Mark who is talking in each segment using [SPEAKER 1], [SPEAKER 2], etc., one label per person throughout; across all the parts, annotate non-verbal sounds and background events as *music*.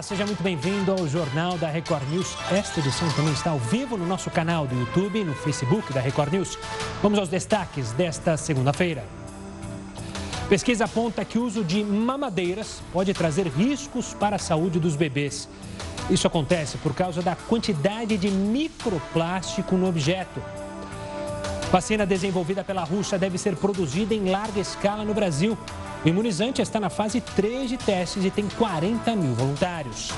[SPEAKER 1] Olá, seja muito bem-vindo ao Jornal da Record News. Esta edição também está ao vivo no nosso canal do YouTube e no Facebook da Record News. Vamos aos destaques desta segunda-feira. Pesquisa aponta que o uso de mamadeiras pode trazer riscos para a saúde dos bebês. Isso acontece por causa da quantidade de microplástico no objeto. Vacina desenvolvida pela Rússia deve ser produzida em larga escala no Brasil. O imunizante está na fase 3 de testes e tem 40 mil voluntários.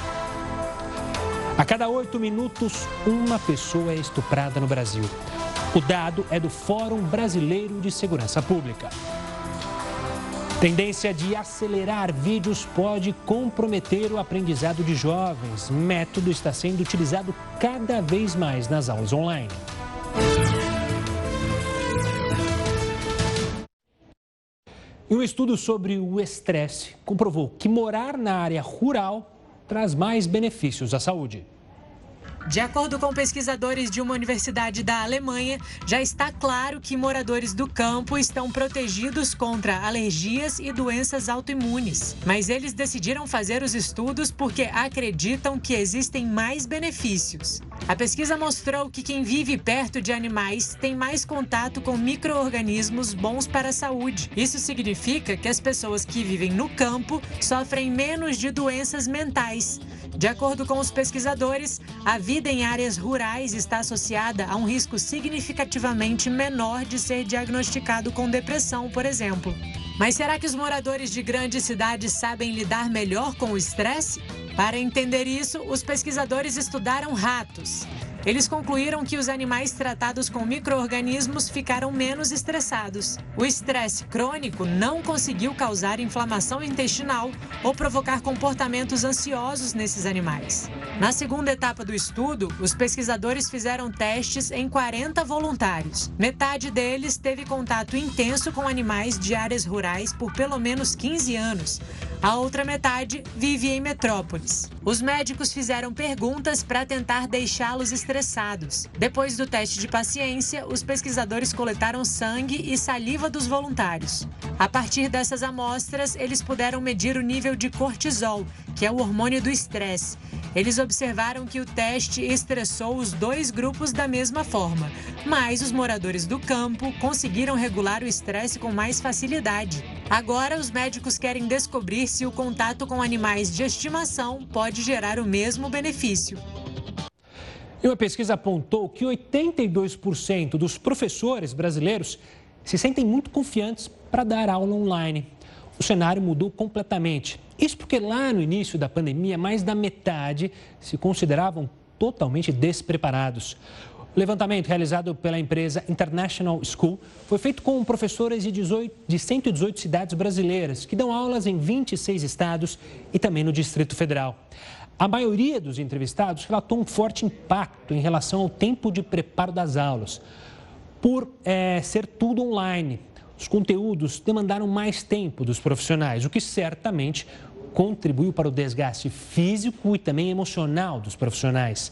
[SPEAKER 1] A cada oito minutos, uma pessoa é estuprada no Brasil. O dado é do Fórum Brasileiro de Segurança Pública. Tendência de acelerar vídeos pode comprometer o aprendizado de jovens. Método está sendo utilizado cada vez mais nas aulas online. E um estudo sobre o estresse comprovou que morar na área rural traz mais benefícios à saúde.
[SPEAKER 2] De acordo com pesquisadores de uma universidade da Alemanha, já está claro que moradores do campo estão protegidos contra alergias e doenças autoimunes. Mas eles decidiram fazer os estudos porque acreditam que existem mais benefícios. A pesquisa mostrou que quem vive perto de animais tem mais contato com micro-organismos bons para a saúde. Isso significa que as pessoas que vivem no campo sofrem menos de doenças mentais. De acordo com os pesquisadores, a vida em áreas rurais está associada a um risco significativamente menor de ser diagnosticado com depressão, por exemplo. Mas será que os moradores de grandes cidades sabem lidar melhor com o estresse? Para entender isso, os pesquisadores estudaram ratos. Eles concluíram que os animais tratados com micro-organismos ficaram menos estressados. O estresse crônico não conseguiu causar inflamação intestinal ou provocar comportamentos ansiosos nesses animais. Na segunda etapa do estudo, os pesquisadores fizeram testes em 40 voluntários. Metade deles teve contato intenso com animais de áreas rurais por pelo menos 15 anos. A outra metade vive em metrópoles. Os médicos fizeram perguntas para tentar deixá-los estressados. Depois do teste de paciência, os pesquisadores coletaram sangue e saliva dos voluntários. A partir dessas amostras, eles puderam medir o nível de cortisol, que é o hormônio do estresse. Eles observaram que o teste estressou os dois grupos da mesma forma, mas os moradores do campo conseguiram regular o estresse com mais facilidade. Agora, os médicos querem descobrir se o contato com animais de estimação pode gerar o mesmo benefício.
[SPEAKER 1] E uma pesquisa apontou que 82% dos professores brasileiros se sentem muito confiantes para dar aula online. O cenário mudou completamente. Isso porque lá no início da pandemia, mais da metade se consideravam totalmente despreparados. O levantamento realizado pela empresa International School foi feito com professores de, 18, de 118 cidades brasileiras, que dão aulas em 26 estados e também no Distrito Federal. A maioria dos entrevistados relatou um forte impacto em relação ao tempo de preparo das aulas, por é, ser tudo online. Os conteúdos demandaram mais tempo dos profissionais, o que certamente contribuiu para o desgaste físico e também emocional dos profissionais.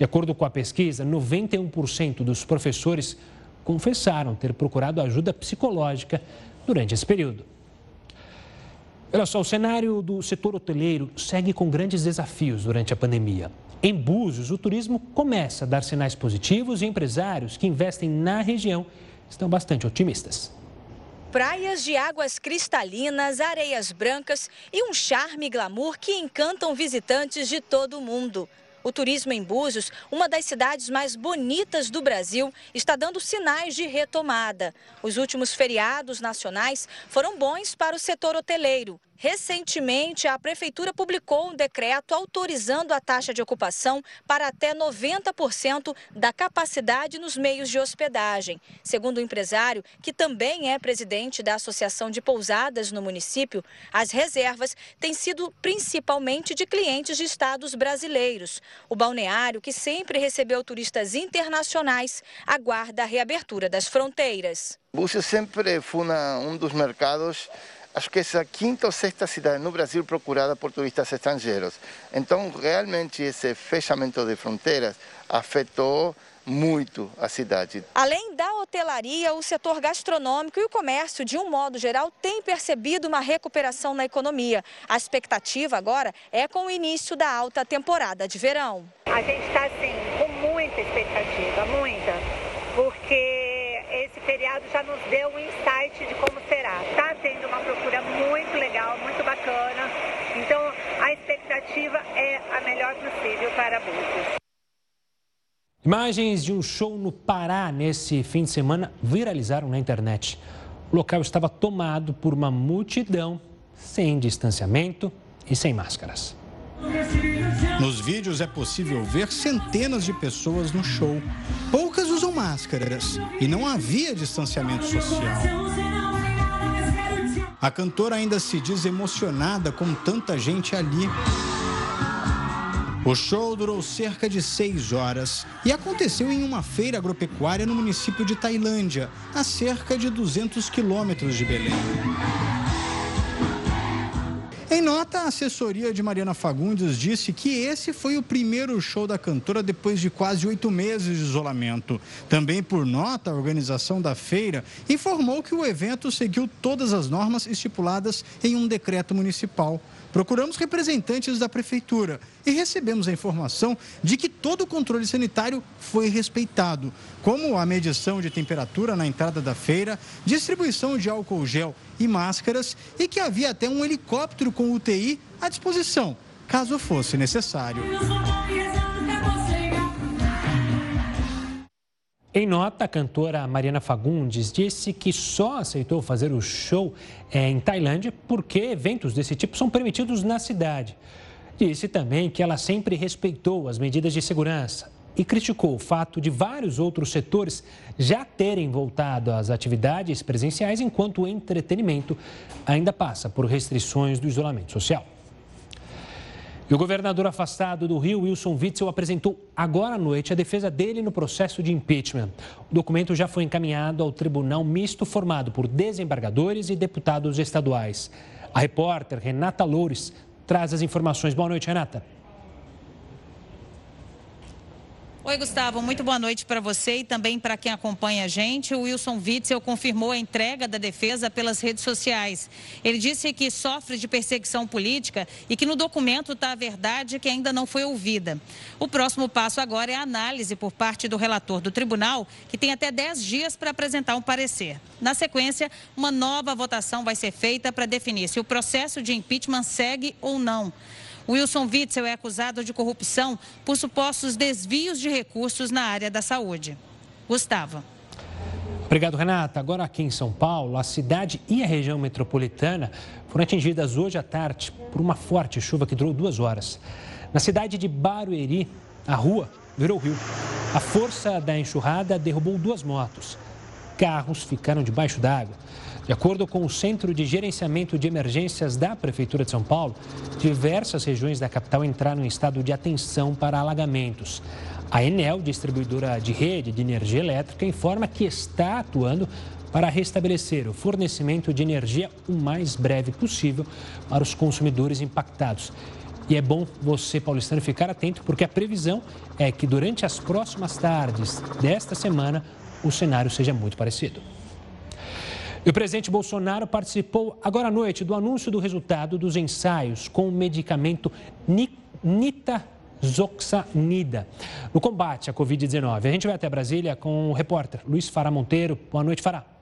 [SPEAKER 1] De acordo com a pesquisa, 91% dos professores confessaram ter procurado ajuda psicológica durante esse período. Olha só, o cenário do setor hoteleiro segue com grandes desafios durante a pandemia. Em Búzios, o turismo começa a dar sinais positivos e empresários que investem na região estão bastante otimistas.
[SPEAKER 3] Praias de águas cristalinas, areias brancas e um charme e glamour que encantam visitantes de todo o mundo. O turismo em Búzios, uma das cidades mais bonitas do Brasil, está dando sinais de retomada. Os últimos feriados nacionais foram bons para o setor hoteleiro. Recentemente, a Prefeitura publicou um decreto autorizando a taxa de ocupação para até 90% da capacidade nos meios de hospedagem. Segundo o empresário, que também é presidente da Associação de Pousadas no município, as reservas têm sido principalmente de clientes de estados brasileiros. O balneário, que sempre recebeu turistas internacionais, aguarda a reabertura das fronteiras.
[SPEAKER 4] Búzios sempre foi um dos mercados acho que é a quinta ou sexta cidade no Brasil procurada por turistas estrangeiros. Então, realmente, esse fechamento de fronteiras afetou muito a cidade.
[SPEAKER 3] Além da hotelaria, o setor gastronômico e o comércio, de um modo geral, têm percebido uma recuperação na economia. A expectativa agora é com o início da alta temporada de verão.
[SPEAKER 5] A gente está, assim, com muita expectativa, muita, porque esse feriado já nos deu um insight de como será. Está tendo uma procura muito legal, muito bacana. Então, a expectativa é a melhor possível para Búzios.
[SPEAKER 1] Imagens de um show no Pará nesse fim de semana viralizaram na internet. O local estava tomado por uma multidão sem distanciamento e sem máscaras.
[SPEAKER 6] Nos vídeos é possível ver centenas de pessoas no show. Poucas usam máscaras e não havia distanciamento social. A cantora ainda se diz emocionada com tanta gente ali. O show durou cerca de seis horas e aconteceu em uma feira agropecuária no município de Tailândia, a cerca de 200 quilômetros de Belém. Em nota, a assessoria de Mariana Fagundes disse que esse foi o primeiro show da cantora depois de quase oito meses de isolamento. Também por nota, a organização da feira informou que o evento seguiu todas as normas estipuladas em um decreto municipal. Procuramos representantes da prefeitura e recebemos a informação de que todo o controle sanitário foi respeitado, como a medição de temperatura na entrada da feira, distribuição de álcool gel e máscaras e que havia até um helicóptero com UTI à disposição, caso fosse necessário.
[SPEAKER 1] Em nota, a cantora Mariana Fagundes disse que só aceitou fazer o show eh, em Tailândia porque eventos desse tipo são permitidos na cidade. Disse também que ela sempre respeitou as medidas de segurança e criticou o fato de vários outros setores já terem voltado às atividades presenciais, enquanto o entretenimento ainda passa por restrições do isolamento social. E o governador afastado do Rio, Wilson Witzel, apresentou agora à noite a defesa dele no processo de impeachment. O documento já foi encaminhado ao tribunal misto formado por desembargadores e deputados estaduais. A repórter Renata Loures traz as informações. Boa noite, Renata.
[SPEAKER 7] Oi, Gustavo. Muito boa noite para você e também para quem acompanha a gente. O Wilson Witzel confirmou a entrega da defesa pelas redes sociais. Ele disse que sofre de perseguição política e que no documento está a verdade que ainda não foi ouvida. O próximo passo agora é a análise por parte do relator do tribunal, que tem até 10 dias para apresentar um parecer. Na sequência, uma nova votação vai ser feita para definir se o processo de impeachment segue ou não. Wilson Witzel é acusado de corrupção por supostos desvios de recursos na área da saúde. Gustavo.
[SPEAKER 1] Obrigado, Renata. Agora aqui em São Paulo, a cidade e a região metropolitana foram atingidas hoje à tarde por uma forte chuva que durou duas horas. Na cidade de Barueri, a rua virou rio. A força da enxurrada derrubou duas motos. Carros ficaram debaixo d'água. De acordo com o Centro de Gerenciamento de Emergências da Prefeitura de São Paulo, diversas regiões da capital entraram em estado de atenção para alagamentos. A Enel, distribuidora de rede de energia elétrica, informa que está atuando para restabelecer o fornecimento de energia o mais breve possível para os consumidores impactados. E é bom você, paulistano, ficar atento, porque a previsão é que durante as próximas tardes desta semana o cenário seja muito parecido. E o presidente Bolsonaro participou agora à noite do anúncio do resultado dos ensaios com o medicamento nitazoxanida no combate à Covid-19. A gente vai até Brasília com o repórter Luiz Fará Monteiro. Boa noite, Fará.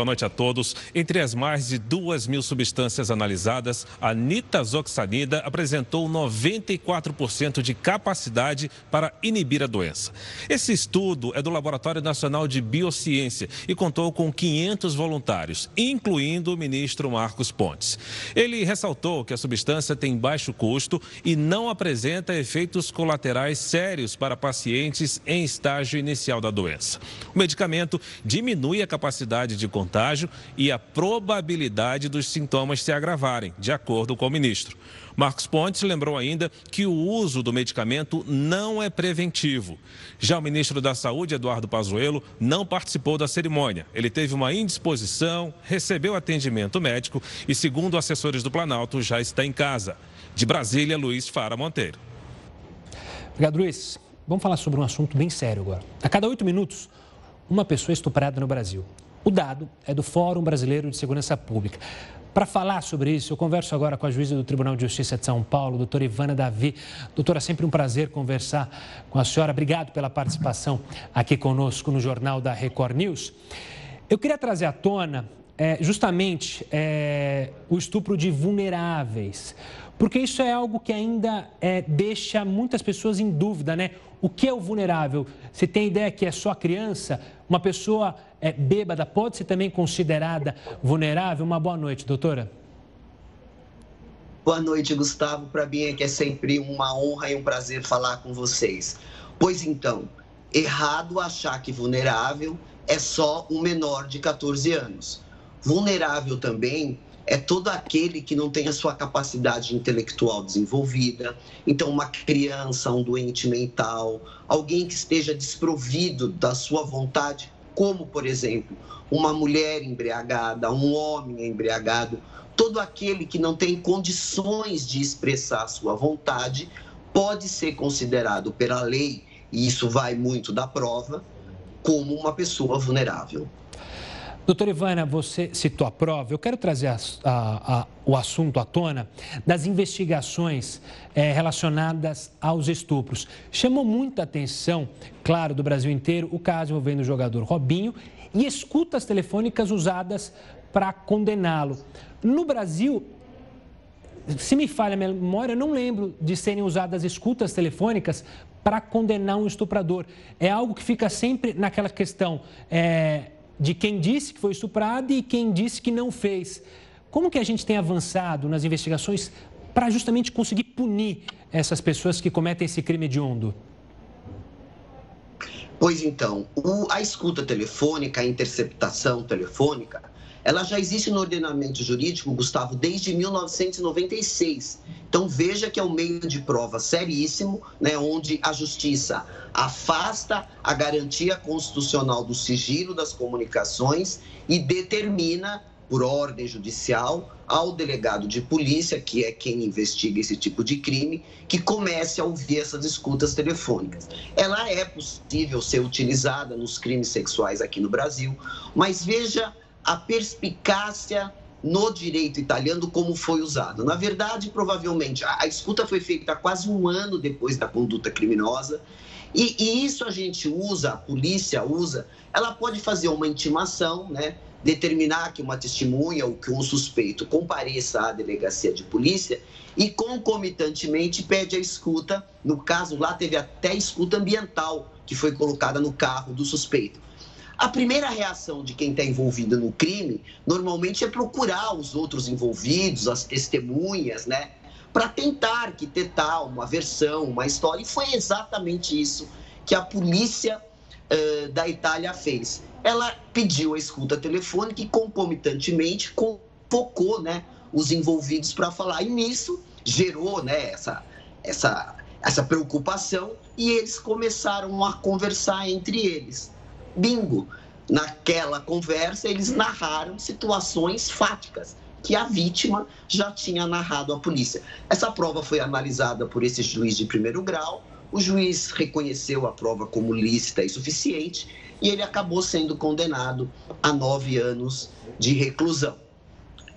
[SPEAKER 8] Boa noite a todos. Entre as mais de duas mil substâncias analisadas, a nitazoxanida apresentou 94% de capacidade para inibir a doença. Esse estudo é do Laboratório Nacional de Biociência e contou com 500 voluntários, incluindo o ministro Marcos Pontes. Ele ressaltou que a substância tem baixo custo e não apresenta efeitos colaterais sérios para pacientes em estágio inicial da doença. O medicamento diminui a capacidade de contágio contágio e a probabilidade dos sintomas se agravarem, de acordo com o ministro. Marcos Pontes lembrou ainda que o uso do medicamento não é preventivo. Já o ministro da Saúde, Eduardo Pazuello, não participou da cerimônia. Ele teve uma indisposição, recebeu atendimento médico e, segundo assessores do Planalto, já está em casa. De Brasília, Luiz Fara Monteiro.
[SPEAKER 1] Obrigado, Luiz. vamos falar sobre um assunto bem sério agora. A cada oito minutos, uma pessoa é estuprada no Brasil. O dado é do Fórum Brasileiro de Segurança Pública. Para falar sobre isso, eu converso agora com a juíza do Tribunal de Justiça de São Paulo, doutora Ivana Davi. Doutora, sempre um prazer conversar com a senhora. Obrigado pela participação aqui conosco no Jornal da Record News. Eu queria trazer à tona é, justamente é, o estupro de vulneráveis, porque isso é algo que ainda é, deixa muitas pessoas em dúvida, né? O que é o vulnerável? Você tem ideia que é só criança? Uma pessoa é, bêbada pode ser também considerada vulnerável? Uma boa noite, doutora.
[SPEAKER 9] Boa noite, Gustavo. Para mim é que é sempre uma honra e um prazer falar com vocês. Pois então, errado achar que vulnerável é só um menor de 14 anos. Vulnerável também é todo aquele que não tem a sua capacidade intelectual desenvolvida. Então, uma criança, um doente mental, alguém que esteja desprovido da sua vontade, como, por exemplo, uma mulher embriagada, um homem embriagado, todo aquele que não tem condições de expressar a sua vontade pode ser considerado pela lei, e isso vai muito da prova, como uma pessoa vulnerável.
[SPEAKER 1] Doutora Ivana, você citou a prova. Eu quero trazer a, a, a, o assunto à tona das investigações é, relacionadas aos estupros. Chamou muita atenção, claro, do Brasil inteiro, o caso envolvendo o jogador Robinho e escutas telefônicas usadas para condená-lo. No Brasil, se me falha a memória, eu não lembro de serem usadas escutas telefônicas para condenar um estuprador. É algo que fica sempre naquela questão é, de quem disse que foi estuprado e quem disse que não fez. Como que a gente tem avançado nas investigações para justamente conseguir punir essas pessoas que cometem esse crime hediondo?
[SPEAKER 9] Pois então, a escuta telefônica, a interceptação telefônica, ela já existe no ordenamento jurídico, Gustavo, desde 1996. Então veja que é um meio de prova seríssimo, né, onde a justiça afasta a garantia constitucional do sigilo das comunicações e determina por ordem judicial ao delegado de polícia, que é quem investiga esse tipo de crime, que comece a ouvir essas escutas telefônicas. Ela é possível ser utilizada nos crimes sexuais aqui no Brasil, mas veja a perspicácia no direito italiano como foi usado. Na verdade, provavelmente, a, escuta foi feita quase um ano depois da conduta criminosa, e, e, isso a gente usa, a polícia usa, ela pode fazer uma intimação, né? determinar que uma testemunha ou que um suspeito compareça à delegacia de polícia e concomitantemente pede a escuta. No caso lá teve até escuta ambiental que foi colocada no carro do suspeito. A primeira reação de quem está envolvido no crime, normalmente, é procurar os outros envolvidos, as testemunhas, né? Para tentar tal, uma versão, uma história. E foi exatamente isso que a polícia uh, da Itália fez. Ela pediu a escuta telefônica e, concomitantemente, convocou né, os envolvidos para falar. E nisso gerou né, essa, essa, essa preocupação e eles começaram a conversar entre eles. Bingo! Naquela conversa, eles narraram situações fáticas que a vítima já tinha narrado à polícia. Essa prova foi analisada por esse juiz de primeiro grau. O juiz reconheceu a prova como lícita e suficiente e ele acabou sendo condenado a nove anos de reclusão.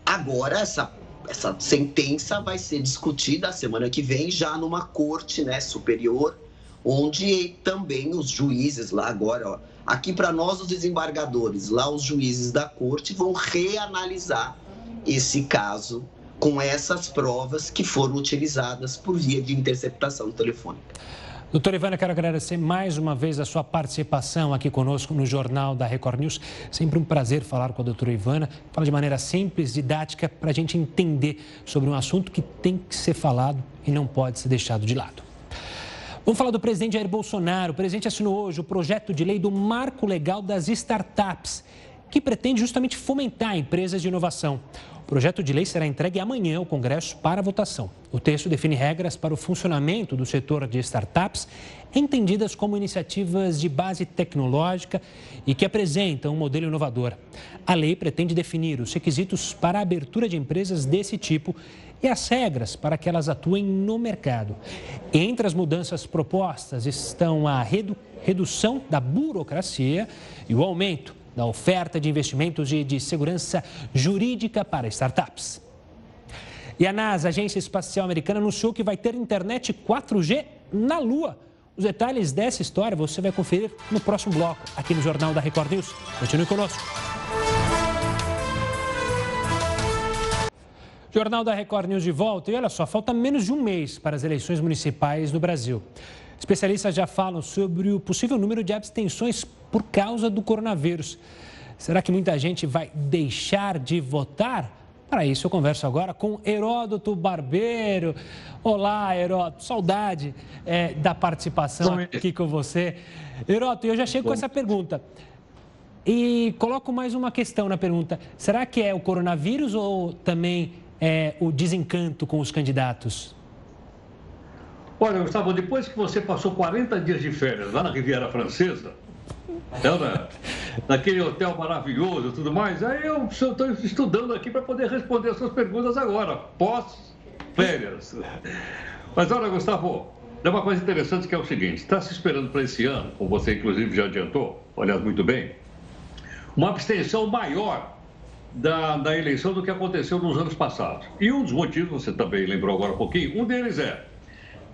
[SPEAKER 9] Agora, essa, essa sentença vai ser discutida a semana que vem, já numa corte né, superior, onde também os juízes lá agora, ó, Aqui, para nós, os desembargadores, lá os juízes da corte vão reanalisar esse caso com essas provas que foram utilizadas por via de interceptação telefônica.
[SPEAKER 1] Doutora Ivana, quero agradecer mais uma vez a sua participação aqui conosco no Jornal da Record News. Sempre um prazer falar com a doutora Ivana. Fala de maneira simples, didática, para a gente entender sobre um assunto que tem que ser falado e não pode ser deixado de lado. Vamos falar do presidente Jair Bolsonaro. O presidente assinou hoje o projeto de lei do Marco Legal das Startups, que pretende justamente fomentar empresas de inovação. O projeto de lei será entregue amanhã ao Congresso para votação. O texto define regras para o funcionamento do setor de startups, entendidas como iniciativas de base tecnológica e que apresentam um modelo inovador. A lei pretende definir os requisitos para a abertura de empresas desse tipo e as regras para que elas atuem no mercado. Entre as mudanças propostas estão a redu redução da burocracia e o aumento da oferta de investimentos e de segurança jurídica para startups. E a NASA, a Agência Espacial Americana, anunciou que vai ter internet 4G na Lua. Os detalhes dessa história você vai conferir no próximo bloco, aqui no Jornal da Record News. Continue conosco. Jornal da Record News de volta. E olha só, falta menos de um mês para as eleições municipais no Brasil. Especialistas já falam sobre o possível número de abstenções por causa do coronavírus. Será que muita gente vai deixar de votar? Para isso, eu converso agora com Heródoto Barbeiro. Olá, Heródoto. Saudade é, da participação aqui com você. Heródoto, eu já chego com essa pergunta. E coloco mais uma questão na pergunta. Será que é o coronavírus ou também é, o desencanto com os candidatos?
[SPEAKER 10] Olha, Gustavo, depois que você passou 40 dias de férias lá na Riviera Francesa, né, naquele hotel maravilhoso e tudo mais, aí eu estou estudando aqui para poder responder as suas perguntas agora, pós-férias. Mas olha, Gustavo, é uma coisa interessante que é o seguinte: está se esperando para esse ano, como você inclusive já adiantou, aliás, muito bem, uma abstenção maior da, da eleição do que aconteceu nos anos passados. E um dos motivos, você também lembrou agora um pouquinho, um deles é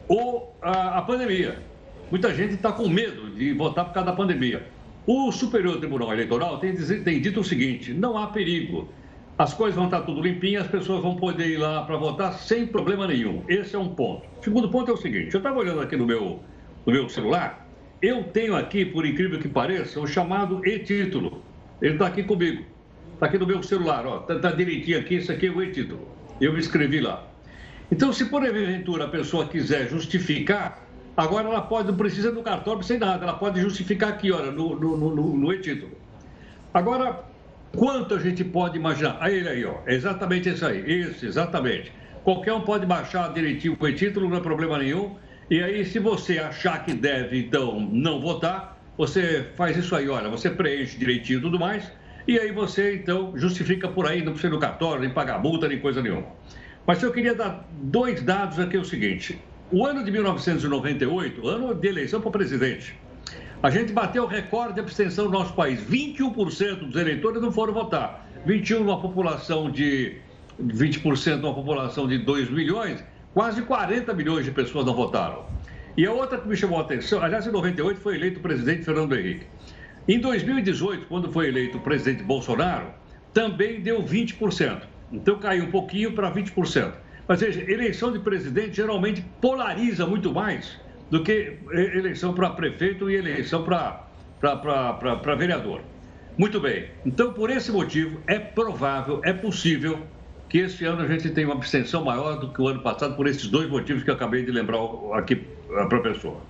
[SPEAKER 10] o, a, a pandemia. Muita gente está com medo de votar por causa da pandemia. O Superior Tribunal Eleitoral tem, tem dito o seguinte: não há perigo. As coisas vão estar tudo limpinhas, as pessoas vão poder ir lá para votar sem problema nenhum. Esse é um ponto. O segundo ponto é o seguinte: eu estava olhando aqui no meu, no meu celular, eu tenho aqui, por incrível que pareça, o chamado e-título. Ele está aqui comigo. Está aqui no meu celular, ó. Está tá direitinho aqui, isso aqui é o e-título. Eu me inscrevi lá. Então, se por aventura a pessoa quiser justificar, agora ela pode, não precisa do cartório sem nada, ela pode justificar aqui, olha, no, no, no, no e-título. Agora, quanto a gente pode imaginar? Aí ele aí, ó, é exatamente isso aí, isso, exatamente. Qualquer um pode baixar direitinho o e-título, não é problema nenhum. E aí, se você achar que deve, então, não votar, você faz isso aí, olha, você preenche direitinho e tudo mais, e aí você, então, justifica por aí, não precisa ir no cartório, nem pagar multa, nem coisa nenhuma. Mas eu queria dar dois dados aqui, é o seguinte. O ano de 1998, ano de eleição para presidente, a gente bateu o recorde de abstenção no nosso país. 21% dos eleitores não foram votar. 21% numa população de 20% numa população de 2 milhões, quase 40 milhões de pessoas não votaram. E a outra que me chamou a atenção, aliás, em 98 foi eleito o presidente Fernando Henrique. Em 2018, quando foi eleito o presidente Bolsonaro, também deu 20%. Então caiu um pouquinho para 20%. Mas veja, eleição de presidente geralmente polariza muito mais do que eleição para prefeito e eleição para vereador. Muito bem. Então, por esse motivo, é provável, é possível que esse ano a gente tenha uma abstenção maior do que o ano passado, por esses dois motivos que eu acabei de lembrar aqui para a pessoa.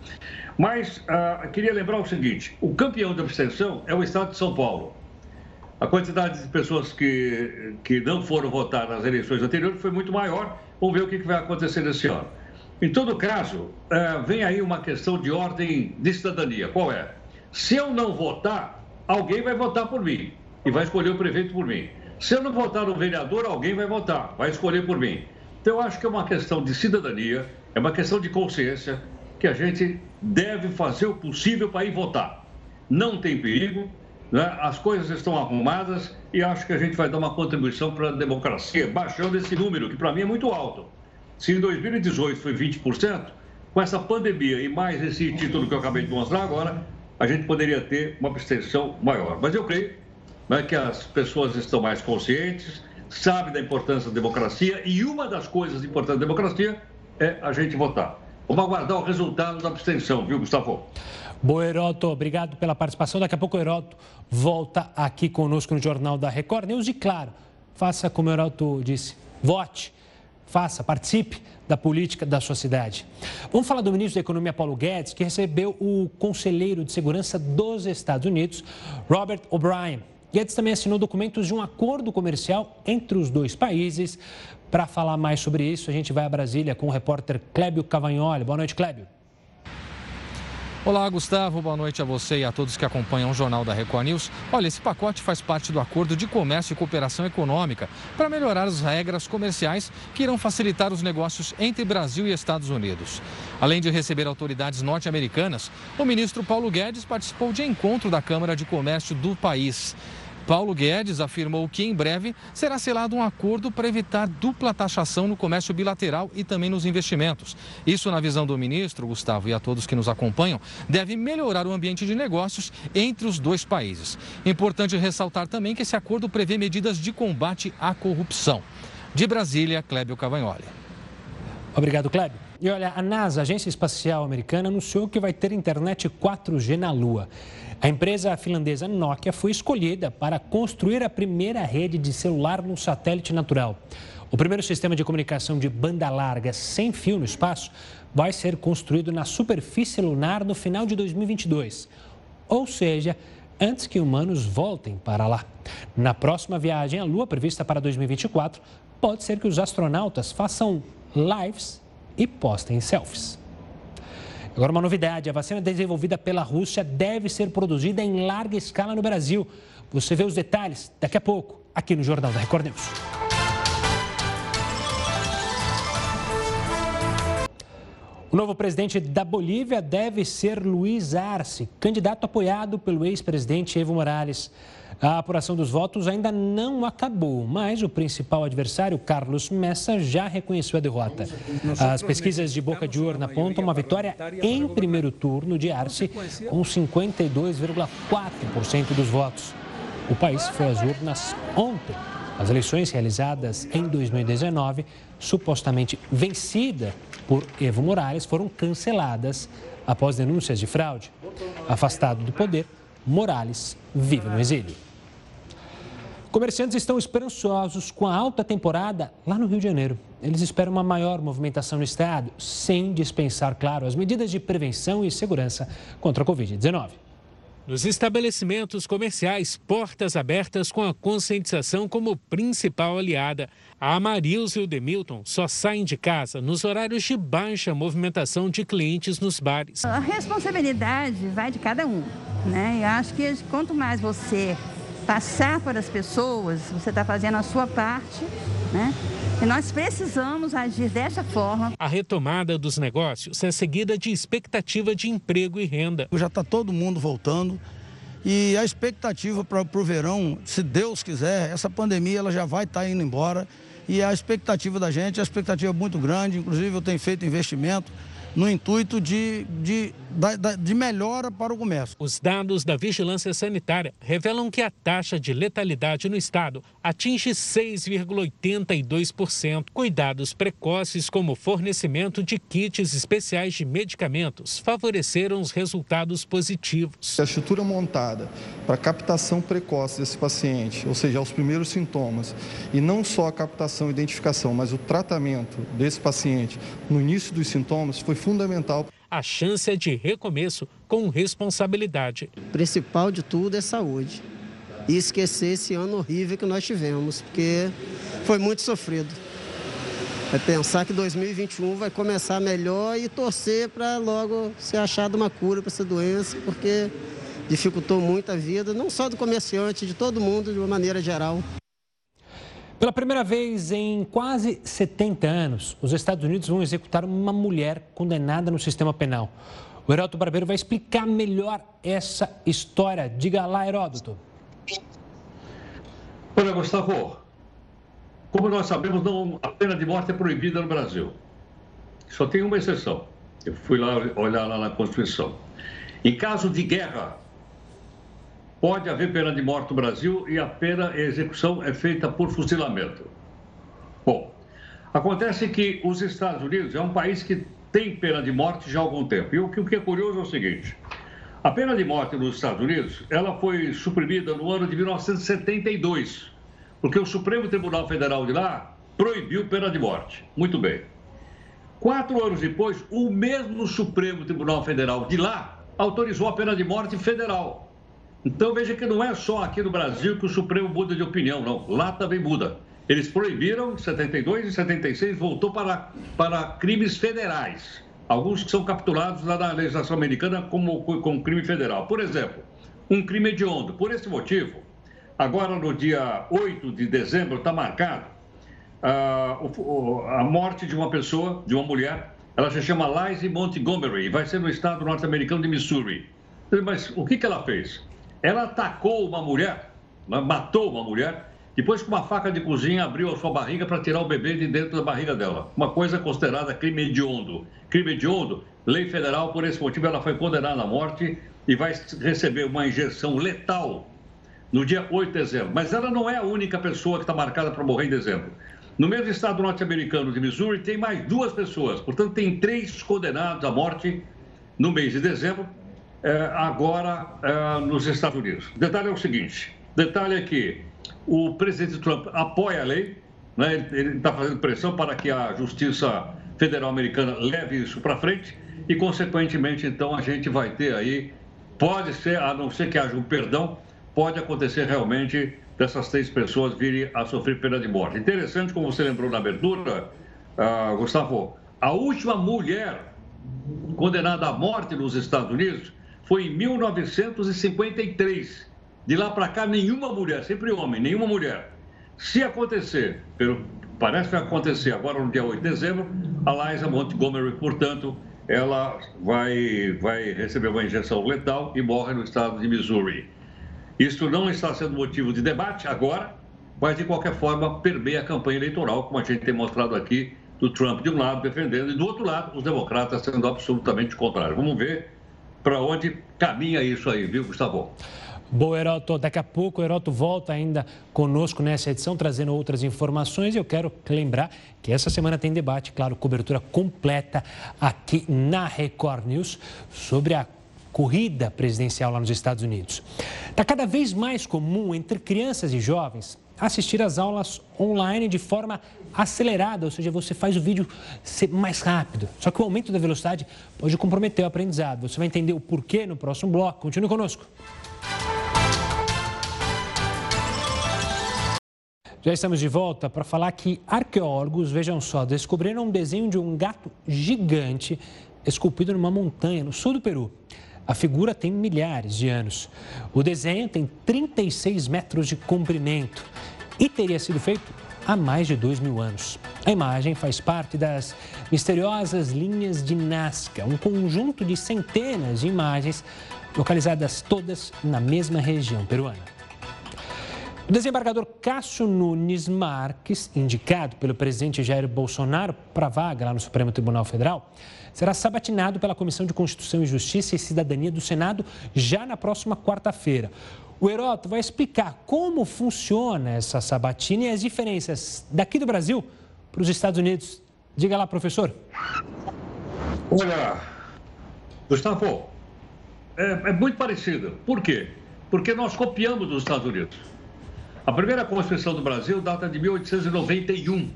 [SPEAKER 10] Mas uh, queria lembrar o seguinte: o campeão da abstenção é o estado de São Paulo. A quantidade de pessoas que, que não foram votar nas eleições anteriores foi muito maior. Vamos ver o que vai acontecer nesse ano. Em todo caso, uh, vem aí uma questão de ordem de cidadania. Qual é? Se eu não votar, alguém vai votar por mim e vai escolher o prefeito por mim. Se eu não votar no vereador, alguém vai votar, vai escolher por mim. Então, eu acho que é uma questão de cidadania, é uma questão de consciência, que a gente deve fazer o possível para ir votar. Não tem perigo, né? as coisas estão arrumadas e acho que a gente vai dar uma contribuição para a democracia, baixando esse número, que para mim é muito alto. Se em 2018 foi 20%, com essa pandemia e mais esse título que eu acabei de mostrar agora, a gente poderia ter uma abstenção maior. Mas eu creio né, que as pessoas estão mais conscientes, sabem da importância da democracia e uma das coisas importantes da democracia é a gente votar. Vamos aguardar o resultado da abstenção, viu, Gustavo?
[SPEAKER 1] Boa, Heroto. Obrigado pela participação. Daqui a pouco o Heroto volta aqui conosco no Jornal da Record News. E, claro, faça como o Heroto disse, vote, faça, participe da política da sua cidade. Vamos falar do ministro da Economia, Paulo Guedes, que recebeu o conselheiro de segurança dos Estados Unidos, Robert O'Brien. Guedes também assinou documentos de um acordo comercial entre os dois países. Para falar mais sobre isso, a gente vai a Brasília com o repórter Clébio Cavagnoli. Boa noite, Clébio.
[SPEAKER 11] Olá, Gustavo. Boa noite a você e a todos que acompanham o Jornal da Record News. Olha, esse pacote faz parte do Acordo de Comércio e Cooperação Econômica para melhorar as regras comerciais que irão facilitar os negócios entre Brasil e Estados Unidos. Além de receber autoridades norte-americanas, o ministro Paulo Guedes participou de encontro da Câmara de Comércio do país. Paulo Guedes afirmou que em breve será selado um acordo para evitar dupla taxação no comércio bilateral e também nos investimentos. Isso, na visão do ministro, Gustavo, e a todos que nos acompanham, deve melhorar o ambiente de negócios entre os dois países. Importante ressaltar também que esse acordo prevê medidas de combate à corrupção. De Brasília, Clébio Cavagnoli.
[SPEAKER 1] Obrigado, Clébio. E olha, a NASA, a Agência Espacial Americana, anunciou que vai ter internet 4G na Lua. A empresa finlandesa Nokia foi escolhida para construir a primeira rede de celular no satélite natural. O primeiro sistema de comunicação de banda larga sem fio no espaço vai ser construído na superfície lunar no final de 2022. Ou seja, antes que humanos voltem para lá. Na próxima viagem à Lua, prevista para 2024, pode ser que os astronautas façam lives e postem selfies. Agora, uma novidade: a vacina desenvolvida pela Rússia deve ser produzida em larga escala no Brasil. Você vê os detalhes daqui a pouco, aqui no Jornal da Record News. O novo presidente da Bolívia deve ser Luiz Arce, candidato apoiado pelo ex-presidente Evo Morales. A apuração dos votos ainda não acabou, mas o principal adversário, Carlos Messa, já reconheceu a derrota. As pesquisas de boca de urna apontam uma vitória em primeiro turno de Arce, com 52,4% dos votos. O país foi às urnas ontem. As eleições realizadas em 2019, supostamente vencida por Evo Morales foram canceladas após denúncias de fraude. Afastado do poder, Morales vive no exílio. Comerciantes estão esperançosos com a alta temporada lá no Rio de Janeiro. Eles esperam uma maior movimentação no estado, sem dispensar, claro, as medidas de prevenção e segurança contra a Covid-19.
[SPEAKER 12] Nos estabelecimentos comerciais, portas abertas com a conscientização como principal aliada. A Amarilson e o Demilton só saem de casa nos horários de baixa movimentação de clientes nos bares.
[SPEAKER 13] A responsabilidade vai de cada um, né? Eu acho que quanto mais você passar para as pessoas, você está fazendo a sua parte, né? E nós precisamos agir dessa forma.
[SPEAKER 12] A retomada dos negócios é seguida de expectativa de emprego e renda.
[SPEAKER 14] Já está todo mundo voltando e a expectativa para o verão, se Deus quiser, essa pandemia ela já vai estar tá indo embora e a expectativa da gente, a expectativa é muito grande, inclusive eu tenho feito investimento no intuito de, de, de, de melhora para o comércio.
[SPEAKER 12] Os dados da Vigilância Sanitária revelam que a taxa de letalidade no estado atinge 6,82%. Cuidados precoces, como fornecimento de kits especiais de medicamentos, favoreceram os resultados positivos.
[SPEAKER 15] A estrutura montada para captação precoce desse paciente, ou seja, aos primeiros sintomas, e não só a captação e identificação, mas o tratamento desse paciente no início dos sintomas, foi fundamental.
[SPEAKER 12] A chance é de recomeço com responsabilidade.
[SPEAKER 16] O principal de tudo é saúde. E esquecer esse ano horrível que nós tivemos, porque foi muito sofrido. É pensar que 2021 vai começar melhor e torcer para logo ser achada uma cura para essa doença, porque dificultou muito a vida, não só do comerciante, de todo mundo de uma maneira geral.
[SPEAKER 1] Pela primeira vez em quase 70 anos, os Estados Unidos vão executar uma mulher condenada no sistema penal. O Heródoto Barbeiro vai explicar melhor essa história. Diga lá, Heródoto.
[SPEAKER 10] Olha, Gustavo, como nós sabemos, não, a pena de morte é proibida no Brasil. Só tem uma exceção. Eu fui lá olhar lá na Constituição. Em caso de guerra, pode haver pena de morte no Brasil e a pena, execução é feita por fuzilamento. Bom, acontece que os Estados Unidos é um país que tem pena de morte já há algum tempo. E o que é curioso é o seguinte: a pena de morte nos Estados Unidos ela foi suprimida no ano de 1972, porque o Supremo Tribunal Federal de lá proibiu pena de morte. Muito bem. Quatro anos depois, o mesmo Supremo Tribunal Federal de lá autorizou a pena de morte federal. Então veja que não é só aqui no Brasil que o Supremo muda de opinião, não. Lá também muda. Eles proibiram em 72 e 76 voltou para, para crimes federais. alguns que são capturados lá na legislação americana como, como crime federal. Por exemplo, um crime hediondo. Por esse motivo, agora no dia 8 de dezembro está marcado uh, a morte de uma pessoa, de uma mulher, ela se chama Lizzie Montgomery e vai ser no estado norte-americano de Missouri. Mas o que, que ela fez? Ela atacou uma mulher, matou uma mulher, depois com uma faca de cozinha abriu a sua barriga para tirar o bebê de dentro da barriga dela. Uma coisa considerada crime hediondo. Crime hediondo, lei federal, por esse motivo ela foi condenada à morte e vai receber uma injeção letal no dia 8 de dezembro. Mas ela não é a única pessoa que está marcada para morrer em dezembro. No mesmo estado norte-americano de Missouri, tem mais duas pessoas. Portanto, tem três condenados à morte no mês de dezembro, agora eh, nos Estados Unidos. O detalhe é o seguinte: detalhe é que o presidente Trump apoia a lei, né? ele está fazendo pressão para que a Justiça Federal Americana leve isso para frente e, consequentemente, então, a gente vai ter aí, pode ser, a não ser que haja um perdão, pode acontecer realmente dessas três pessoas virem a sofrer pena de morte. Interessante, como você lembrou na abertura, uh, Gustavo, a última mulher condenada à morte nos Estados Unidos foi em 1953. De lá para cá, nenhuma mulher, sempre homem, nenhuma mulher. Se acontecer, pelo, parece que vai acontecer agora no dia 8 de dezembro, a Liza Montgomery, portanto, ela vai, vai receber uma injeção letal e morre no estado de Missouri. Isso não está sendo motivo de debate agora, mas de qualquer forma permeia a campanha eleitoral, como a gente tem mostrado aqui, do Trump de um lado defendendo e do outro lado os democratas sendo absolutamente contrários. Vamos ver para onde caminha isso aí, viu, Gustavo?
[SPEAKER 1] Boa, Heroto. Daqui a pouco o Heroto volta ainda conosco nessa edição, trazendo outras informações. Eu quero lembrar que essa semana tem debate, claro, cobertura completa aqui na Record News sobre a corrida presidencial lá nos Estados Unidos. Está cada vez mais comum entre crianças e jovens assistir às aulas online de forma acelerada, ou seja, você faz o vídeo ser mais rápido. Só que o aumento da velocidade pode comprometer o aprendizado. Você vai entender o porquê no próximo bloco. Continue conosco. Já estamos de volta para falar que arqueólogos, vejam só, descobriram um desenho de um gato gigante esculpido numa montanha no sul do Peru. A figura tem milhares de anos. O desenho tem 36 metros de comprimento e teria sido feito há mais de dois mil anos. A imagem faz parte das misteriosas linhas de Nazca, um conjunto de centenas de imagens localizadas todas na mesma região peruana. O desembargador Cássio Nunes Marques, indicado pelo presidente Jair Bolsonaro para vaga lá no Supremo Tribunal Federal, será sabatinado pela Comissão de Constituição e Justiça e Cidadania do Senado já na próxima quarta-feira. O Heroto vai explicar como funciona essa sabatina e as diferenças daqui do Brasil para os Estados Unidos. Diga lá, professor.
[SPEAKER 10] Olha, Gustavo, é, é muito parecido. Por quê? Porque nós copiamos dos Estados Unidos. A primeira Constituição do Brasil data de 1891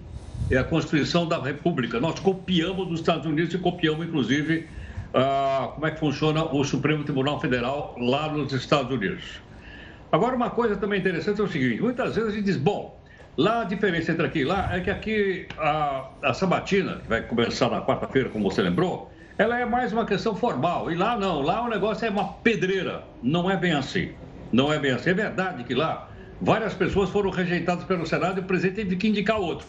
[SPEAKER 10] é a Constituição da República. Nós copiamos dos Estados Unidos e copiamos, inclusive, uh, como é que funciona o Supremo Tribunal Federal lá nos Estados Unidos. Agora, uma coisa também interessante é o seguinte: muitas vezes a gente diz, bom, lá a diferença entre aqui e lá é que aqui a, a sabatina, que vai começar na quarta-feira, como você lembrou, ela é mais uma questão formal. E lá não, lá o negócio é uma pedreira. Não é bem assim. Não é bem assim. É verdade que lá várias pessoas foram rejeitadas pelo Senado e o presidente teve que indicar outro.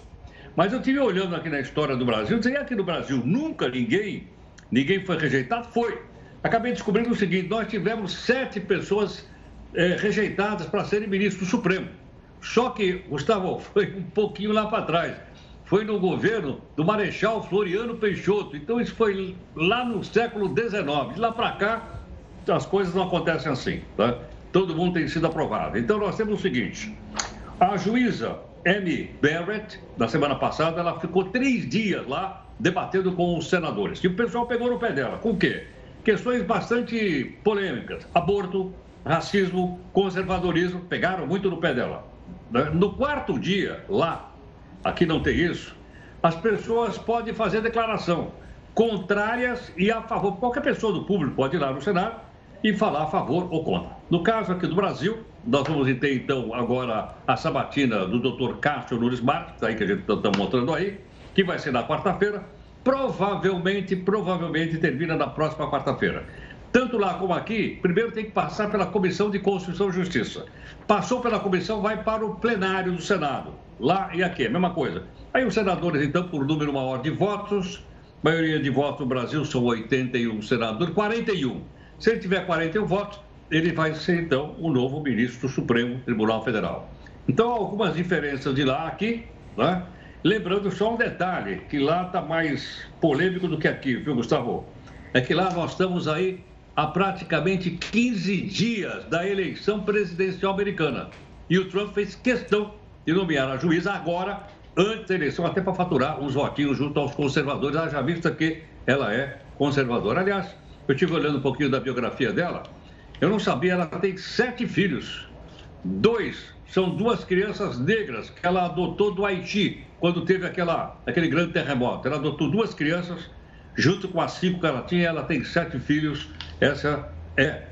[SPEAKER 10] Mas eu estive olhando aqui na história do Brasil, dizia aqui no Brasil nunca ninguém, ninguém foi rejeitado? Foi. Acabei descobrindo o seguinte: nós tivemos sete pessoas é, rejeitadas para serem ministros do Supremo. Só que, Gustavo, *laughs* foi um pouquinho lá para trás. Foi no governo do Marechal Floriano Peixoto. Então, isso foi lá no século XIX. De lá para cá, as coisas não acontecem assim. Tá? Todo mundo tem sido aprovado. Então, nós temos o seguinte: a juíza Amy Barrett, na semana passada, ela ficou três dias lá debatendo com os senadores. E o pessoal pegou no pé dela. Com o quê? Questões bastante polêmicas. Aborto, racismo, conservadorismo, pegaram muito no pé dela. No quarto dia, lá, aqui não tem isso, as pessoas podem fazer declaração contrárias e a favor. Qualquer pessoa do público pode ir lá no Senado e falar a favor ou contra. No caso aqui do Brasil, nós vamos ter então agora a sabatina do Dr. Cássio Nunes Marques, aí que a gente está mostrando aí, que vai ser na quarta-feira. provavelmente, provavelmente termina na próxima quarta-feira. Tanto lá como aqui, primeiro tem que passar pela Comissão de Constituição e Justiça. Passou pela comissão, vai para o plenário do Senado. Lá e aqui, a mesma coisa. Aí os senadores, então, por número maior de votos, maioria de votos no Brasil são 81 senadores, 41. Se ele tiver 41 votos, ele vai ser, então, o novo ministro do Supremo Tribunal Federal. Então, algumas diferenças de lá aqui, né? Lembrando só um detalhe, que lá está mais polêmico do que aqui, viu, Gustavo? É que lá nós estamos aí há praticamente 15 dias da eleição presidencial americana. E o Trump fez questão de nomear a juíza agora, antes da eleição, até para faturar uns votinhos junto aos conservadores, já vista que ela é conservadora. Aliás, eu estive olhando um pouquinho da biografia dela, eu não sabia, ela tem sete filhos. Dois são duas crianças negras que ela adotou do Haiti, quando teve aquela, aquele grande terremoto. Ela adotou duas crianças junto com as cinco que ela tinha, ela tem sete filhos. Essa é,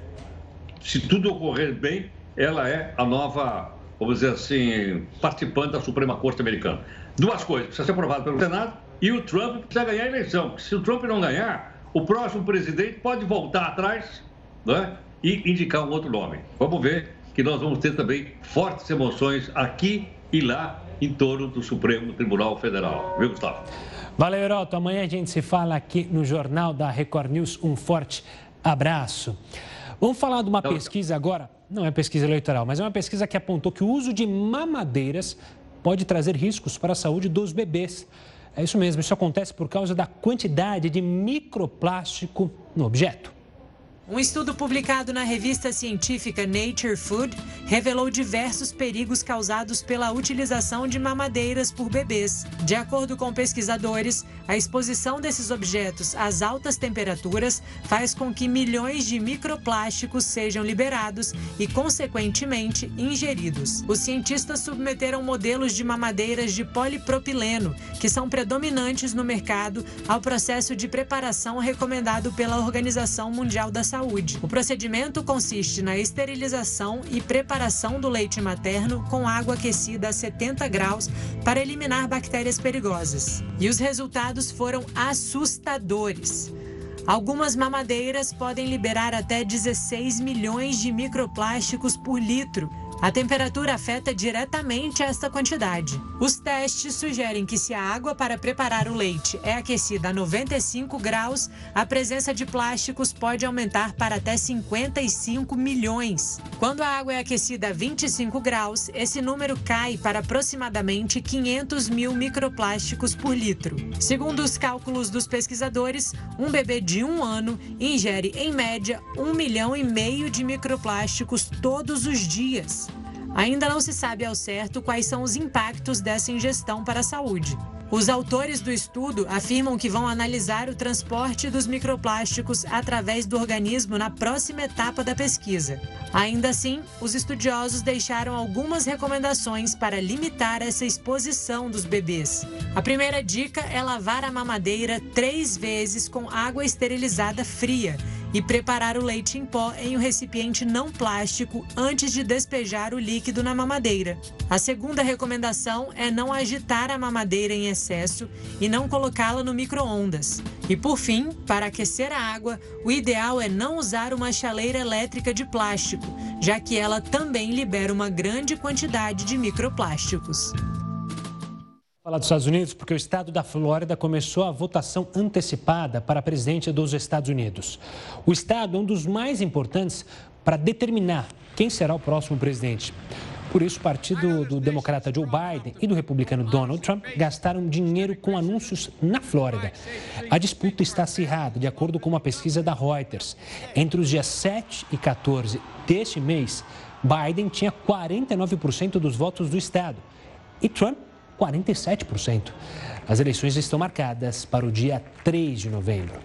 [SPEAKER 10] se tudo ocorrer bem, ela é a nova, vamos dizer assim, participante da Suprema Corte Americana. Duas coisas, precisa ser aprovado pelo Senado e o Trump precisa ganhar a eleição. Porque se o Trump não ganhar, o próximo presidente pode voltar atrás né, e indicar um outro nome. Vamos ver que nós vamos ter também fortes emoções aqui e lá em torno do Supremo Tribunal Federal. Viu, Gustavo?
[SPEAKER 1] Valeu, Heroto. Amanhã a gente se fala aqui no Jornal da Record News. Um forte abraço. Vamos falar de uma pesquisa agora. Não é pesquisa eleitoral, mas é uma pesquisa que apontou que o uso de mamadeiras pode trazer riscos para a saúde dos bebês. É isso mesmo, isso acontece por causa da quantidade de microplástico no objeto.
[SPEAKER 2] Um estudo publicado na revista científica Nature Food revelou diversos perigos causados pela utilização de mamadeiras por bebês. De acordo com pesquisadores, a exposição desses objetos às altas temperaturas faz com que milhões de microplásticos sejam liberados e, consequentemente, ingeridos. Os cientistas submeteram modelos de mamadeiras de polipropileno, que são predominantes no mercado, ao processo de preparação recomendado pela Organização Mundial da saúde. O procedimento consiste na esterilização e preparação do leite materno com água aquecida a 70 graus para eliminar bactérias perigosas. E os resultados foram assustadores. Algumas mamadeiras podem liberar até 16 milhões de microplásticos por litro, a temperatura afeta diretamente esta quantidade. Os testes sugerem que se a água para preparar o leite é aquecida a 95 graus, a presença de plásticos pode aumentar para até 55 milhões. Quando a água é aquecida a 25 graus, esse número cai para aproximadamente 500 mil microplásticos por litro. Segundo os cálculos dos pesquisadores, um bebê de um ano ingere, em média, um milhão e meio de microplásticos todos os dias. Ainda não se sabe ao certo quais são os impactos dessa ingestão para a saúde. Os autores do estudo afirmam que vão analisar o transporte dos microplásticos através do organismo na próxima etapa da pesquisa. Ainda assim, os estudiosos deixaram algumas recomendações para limitar essa exposição dos bebês. A primeira dica é lavar a mamadeira três vezes com água esterilizada fria e preparar o leite em pó em um recipiente não plástico antes de despejar o líquido na mamadeira. A segunda recomendação é não agitar a mamadeira em excesso e não colocá-la no micro-ondas. E por fim, para aquecer a água, o ideal é não usar uma chaleira elétrica de plástico, já que ela também libera uma grande quantidade de microplásticos.
[SPEAKER 1] Falar dos Estados Unidos, porque o estado da Flórida começou a votação antecipada para presidente dos Estados Unidos. O estado é um dos mais importantes para determinar quem será o próximo presidente. Por isso, o partido do democrata Joe Biden e do republicano Donald Trump gastaram dinheiro com anúncios na Flórida. A disputa está acirrada, de acordo com uma pesquisa da Reuters. Entre os dias 7 e 14 deste mês, Biden tinha 49% dos votos do estado e Trump 47%. As eleições estão marcadas para o dia 3 de novembro.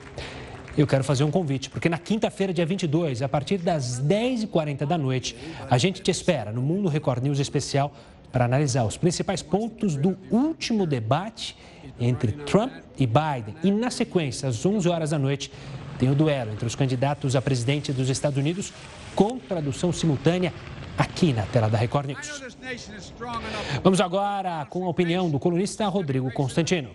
[SPEAKER 1] Eu quero fazer um convite, porque na quinta-feira, dia 22, a partir das 10h40 da noite, a gente te espera no Mundo Record News Especial para analisar os principais pontos do último debate entre Trump e Biden. E na sequência, às 11 horas da noite, tem o duelo entre os candidatos a presidente dos Estados Unidos com tradução simultânea aqui na tela da Record News. Vamos agora com a opinião do colunista Rodrigo Constantino.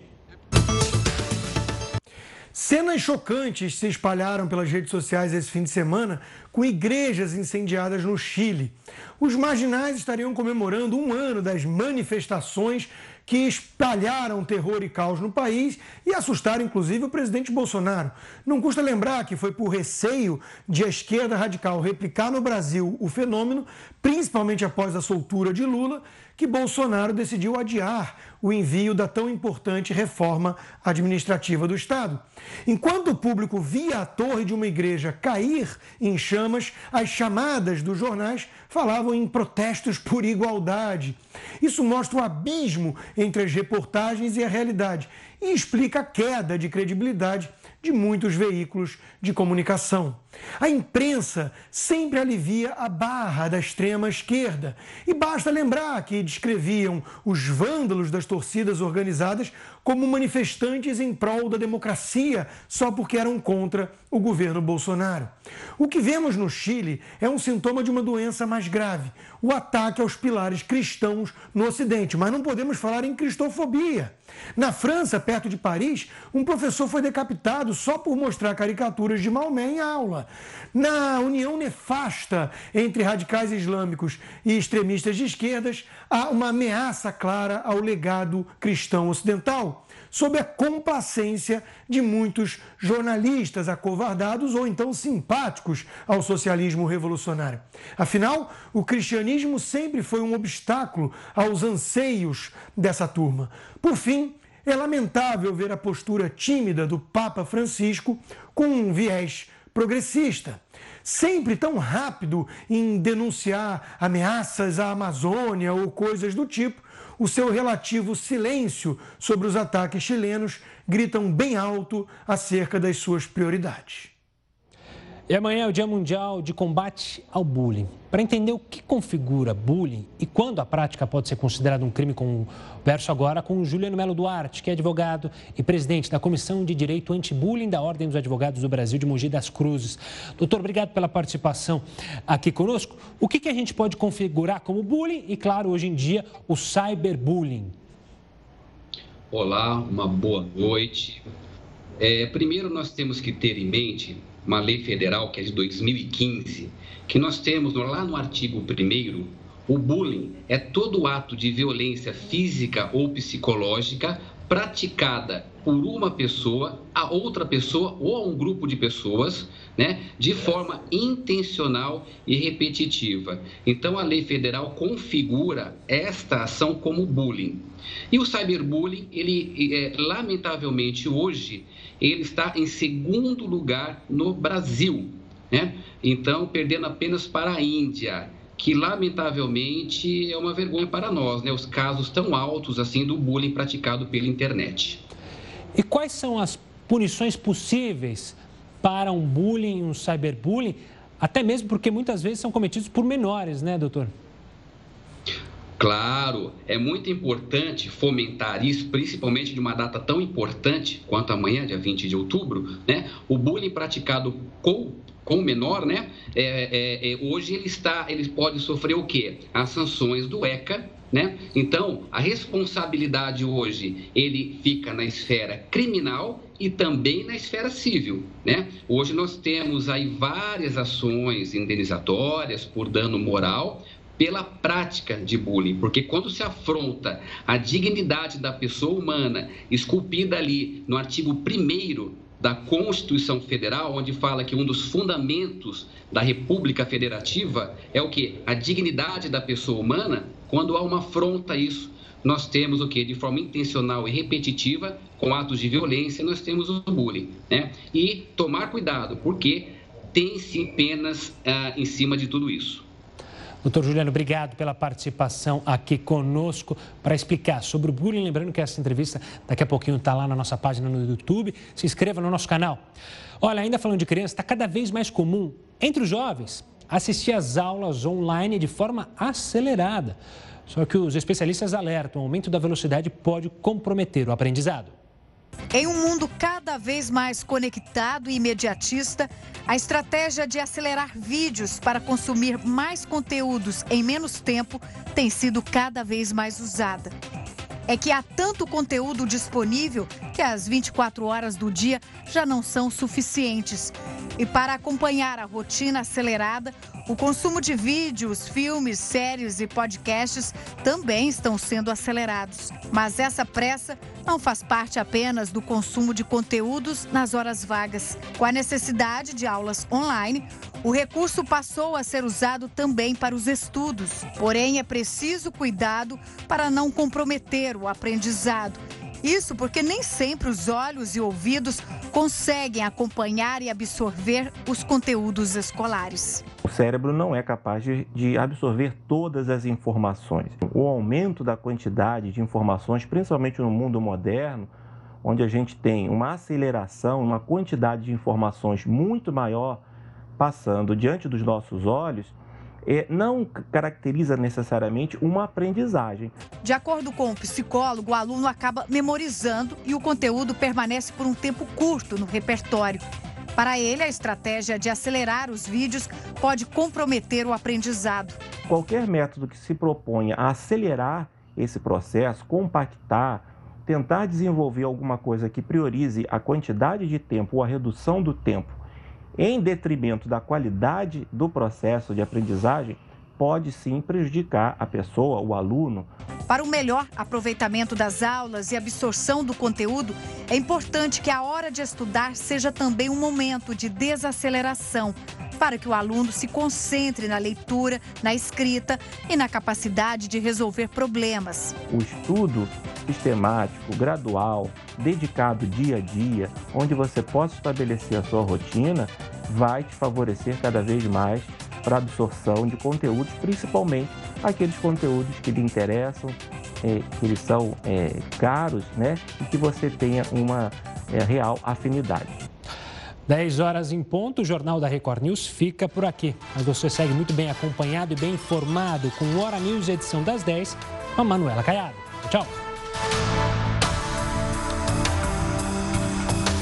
[SPEAKER 17] Cenas chocantes se espalharam pelas redes sociais esse fim de semana com igrejas incendiadas no Chile. Os marginais estariam comemorando um ano das manifestações que espalharam terror e caos no país e assustaram inclusive o presidente Bolsonaro. Não custa lembrar que foi por receio de a esquerda radical replicar no Brasil o fenômeno, principalmente após a soltura de Lula, que Bolsonaro decidiu adiar o envio da tão importante reforma administrativa do Estado. Enquanto o público via a torre de uma igreja cair em chamas, as chamadas dos jornais falavam em protestos por igualdade. Isso mostra o abismo entre as reportagens e a realidade e explica a queda de credibilidade de muitos veículos de comunicação. A imprensa sempre alivia a barra da extrema esquerda. E basta lembrar que descreviam os vândalos das torcidas organizadas como manifestantes em prol da democracia só porque eram contra o governo Bolsonaro. O que vemos no Chile é um sintoma de uma doença mais grave, o ataque aos pilares cristãos no Ocidente. Mas não podemos falar em cristofobia. Na França, perto de Paris, um professor foi decapitado só por mostrar caricaturas de Maomé em aula. Na união nefasta entre radicais islâmicos e extremistas de esquerdas, há uma ameaça clara ao legado cristão ocidental, sob a complacência de muitos jornalistas acovardados ou então simpáticos ao socialismo revolucionário. Afinal, o cristianismo sempre foi um obstáculo aos anseios dessa turma. Por fim, é lamentável ver a postura tímida do Papa Francisco com um viés progressista, sempre tão rápido em denunciar ameaças à Amazônia ou coisas do tipo, o seu relativo silêncio sobre os ataques chilenos gritam bem alto acerca das suas prioridades.
[SPEAKER 1] E amanhã é o Dia Mundial de Combate ao Bullying. Para entender o que configura bullying e quando a prática pode ser considerada um crime, converso agora com Juliano Melo Duarte, que é advogado e presidente da Comissão de Direito Anti-Bullying da Ordem dos Advogados do Brasil de Mogi das Cruzes. Doutor, obrigado pela participação aqui conosco. O que, que a gente pode configurar como bullying e, claro, hoje em dia, o cyberbullying?
[SPEAKER 18] Olá, uma boa noite. É, primeiro, nós temos que ter em mente uma lei federal que é de 2015, que nós temos lá no artigo 1 o bullying é todo ato de violência física ou psicológica praticada por uma pessoa a outra pessoa ou a um grupo de pessoas, né, de forma intencional e repetitiva. Então a lei federal configura esta ação como bullying. E o cyberbullying, ele é, lamentavelmente hoje, ele está em segundo lugar no Brasil, né? Então perdendo apenas para a Índia que lamentavelmente é uma vergonha para nós, né? Os casos tão altos assim do bullying praticado pela internet.
[SPEAKER 1] E quais são as punições possíveis para um bullying, um cyberbullying, até mesmo porque muitas vezes são cometidos por menores, né, doutor?
[SPEAKER 18] Claro, é muito importante fomentar isso, principalmente de uma data tão importante quanto amanhã, dia 20 de outubro, né? O bullying praticado com com o menor, né? É, é, é, hoje ele está, ele pode sofrer o quê? As sanções do ECA, né? Então, a responsabilidade hoje, ele fica na esfera criminal e também na esfera civil, né? Hoje nós temos aí várias ações indenizatórias por dano moral, pela prática de bullying, porque quando se afronta a dignidade da pessoa humana, esculpida ali no artigo 1 da Constituição Federal, onde fala que um dos fundamentos da República Federativa é o que? A dignidade da pessoa humana. Quando há uma afronta a isso, nós temos o que? De forma intencional e repetitiva, com atos de violência, nós temos o bullying. Né? E tomar cuidado, porque tem sim penas ah, em cima de tudo isso.
[SPEAKER 1] Doutor Juliano, obrigado pela participação aqui conosco para explicar sobre o bullying. Lembrando que essa entrevista daqui a pouquinho está lá na nossa página no YouTube. Se inscreva no nosso canal. Olha, ainda falando de criança, está cada vez mais comum entre os jovens assistir às aulas online de forma acelerada. Só que os especialistas alertam: o aumento da velocidade pode comprometer o aprendizado.
[SPEAKER 19] Em um mundo cada vez mais conectado e imediatista, a estratégia de acelerar vídeos para consumir mais conteúdos em menos tempo tem sido cada vez mais usada. É que há tanto conteúdo disponível que as 24 horas do dia já não são suficientes. E para acompanhar a rotina acelerada, o consumo de vídeos, filmes, séries e podcasts também estão sendo acelerados. Mas essa pressa não faz parte apenas do consumo de conteúdos nas horas vagas. Com a necessidade de aulas online, o recurso passou a ser usado também para os estudos. Porém, é preciso cuidado para não comprometer o aprendizado. Isso porque nem sempre os olhos e ouvidos conseguem acompanhar e absorver os conteúdos escolares.
[SPEAKER 20] O cérebro não é capaz de, absorver todas as informações. O aumento da quantidade de informações, principalmente no mundo moderno, onde a gente tem uma aceleração, uma quantidade de informações muito maior passando diante dos nossos olhos, é, não caracteriza necessariamente uma aprendizagem.
[SPEAKER 19] De acordo com o psicólogo, o aluno acaba memorizando e o conteúdo permanece por um tempo curto no repertório. Para ele, a estratégia de acelerar os vídeos pode comprometer o aprendizado.
[SPEAKER 20] Qualquer método que se proponha a acelerar esse processo, compactar, tentar desenvolver alguma coisa que priorize a quantidade de tempo ou a redução do tempo em detrimento da qualidade do processo de aprendizagem, pode sim prejudicar a pessoa, o aluno.
[SPEAKER 19] Para o melhor aproveitamento das aulas e absorção do conteúdo, é importante que a hora de estudar seja também um momento de desaceleração, para que o aluno se concentre na leitura, na escrita e na capacidade de resolver problemas.
[SPEAKER 20] O estudo sistemático, gradual, dedicado dia a dia, onde você possa estabelecer a sua rotina, vai te favorecer cada vez mais para absorção de conteúdos, principalmente aqueles conteúdos que lhe interessam, é, que eles são é, caros, né? E que você tenha uma é, real afinidade.
[SPEAKER 1] 10 horas em ponto, o Jornal da Record News fica por aqui. Mas você segue muito bem acompanhado e bem informado com o Hora News, edição das 10, com a Manuela Caiado. Tchau!